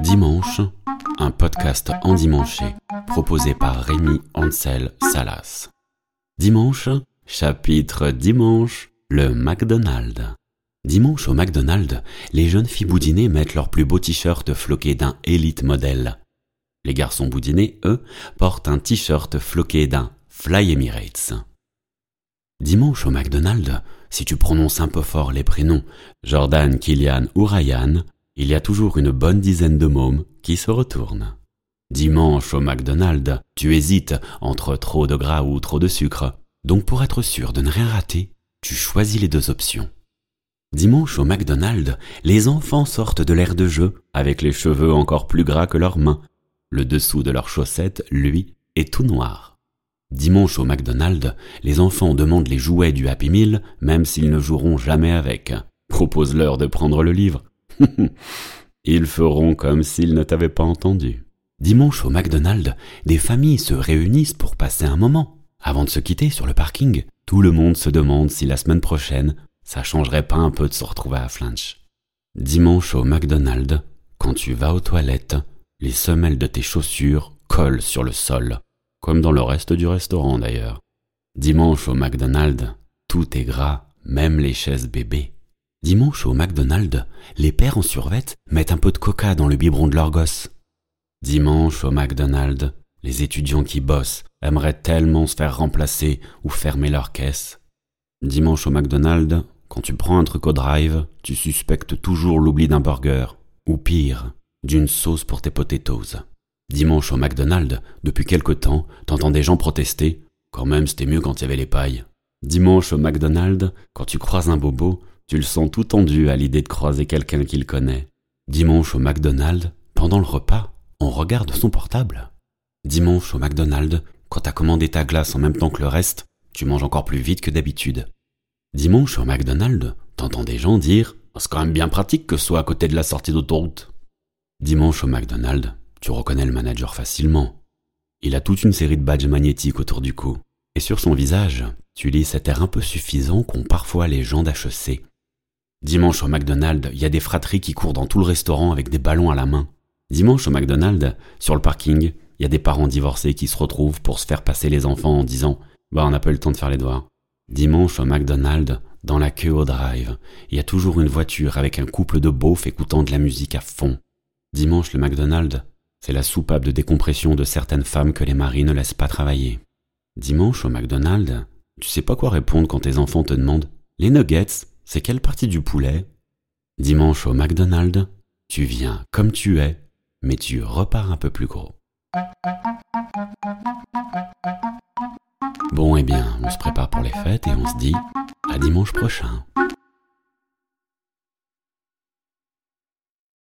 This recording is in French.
Dimanche, un podcast endimanché proposé par Rémi Ansel Salas. Dimanche, chapitre Dimanche, le McDonald's. Dimanche au McDonald's, les jeunes filles boudinées mettent leurs plus beaux t-shirts floqués d'un Elite modèle. Les garçons boudinés, eux, portent un t-shirt floqué d'un Fly Emirates. Dimanche au McDonald's, si tu prononces un peu fort les prénoms Jordan, Kylian ou Ryan, il y a toujours une bonne dizaine de mômes qui se retournent. Dimanche au McDonald's, tu hésites entre trop de gras ou trop de sucre. Donc pour être sûr de ne rien rater, tu choisis les deux options. Dimanche au McDonald's, les enfants sortent de l'air de jeu avec les cheveux encore plus gras que leurs mains. Le dessous de leurs chaussettes, lui, est tout noir. Dimanche au McDonald's, les enfants demandent les jouets du Happy Meal même s'ils ne joueront jamais avec. Propose-leur de prendre le livre. Ils feront comme s'ils ne t'avaient pas entendu. Dimanche au McDonald's, des familles se réunissent pour passer un moment. Avant de se quitter sur le parking, tout le monde se demande si la semaine prochaine, ça changerait pas un peu de se retrouver à Flanch. Dimanche au McDonald's, quand tu vas aux toilettes, les semelles de tes chaussures collent sur le sol, comme dans le reste du restaurant d'ailleurs. Dimanche au McDonald's, tout est gras, même les chaises bébés. Dimanche au McDonald's, les pères en survette mettent un peu de coca dans le biberon de leur gosse. Dimanche au McDonald's, les étudiants qui bossent aimeraient tellement se faire remplacer ou fermer leur caisse. Dimanche au McDonald's, quand tu prends un truc au drive, tu suspectes toujours l'oubli d'un burger, ou pire, d'une sauce pour tes potatoes. Dimanche au McDonald's, depuis quelque temps, t'entends des gens protester. Quand même, c'était mieux quand il y avait les pailles. Dimanche au McDonald's, quand tu croises un bobo, tu le sens tout tendu à l'idée de croiser quelqu'un qu'il connaît. Dimanche au McDonald's, pendant le repas, on regarde son portable. Dimanche au McDonald's, quand t'as commandé ta glace en même temps que le reste, tu manges encore plus vite que d'habitude. Dimanche au McDonald's, t'entends des gens dire C'est quand même bien pratique que ce soit à côté de la sortie d'autoroute. Dimanche au McDonald's, tu reconnais le manager facilement. Il a toute une série de badges magnétiques autour du cou. Et sur son visage, tu lis cet air un peu suffisant qu'ont parfois les gens d'HEC. Dimanche au McDonald's, il y a des fratries qui courent dans tout le restaurant avec des ballons à la main. Dimanche au McDonald's, sur le parking, il y a des parents divorcés qui se retrouvent pour se faire passer les enfants en disant Bah, on n'a pas eu le temps de faire les devoirs. Dimanche au McDonald's, dans la queue au drive, il y a toujours une voiture avec un couple de beaufs écoutant de la musique à fond. Dimanche, le McDonald's, c'est la soupape de décompression de certaines femmes que les maris ne laissent pas travailler. Dimanche, au McDonald's, tu sais pas quoi répondre quand tes enfants te demandent Les nuggets, c'est quelle partie du poulet? Dimanche au McDonald's, tu viens comme tu es, mais tu repars un peu plus gros. Bon, eh bien, on se prépare pour les fêtes et on se dit à dimanche prochain.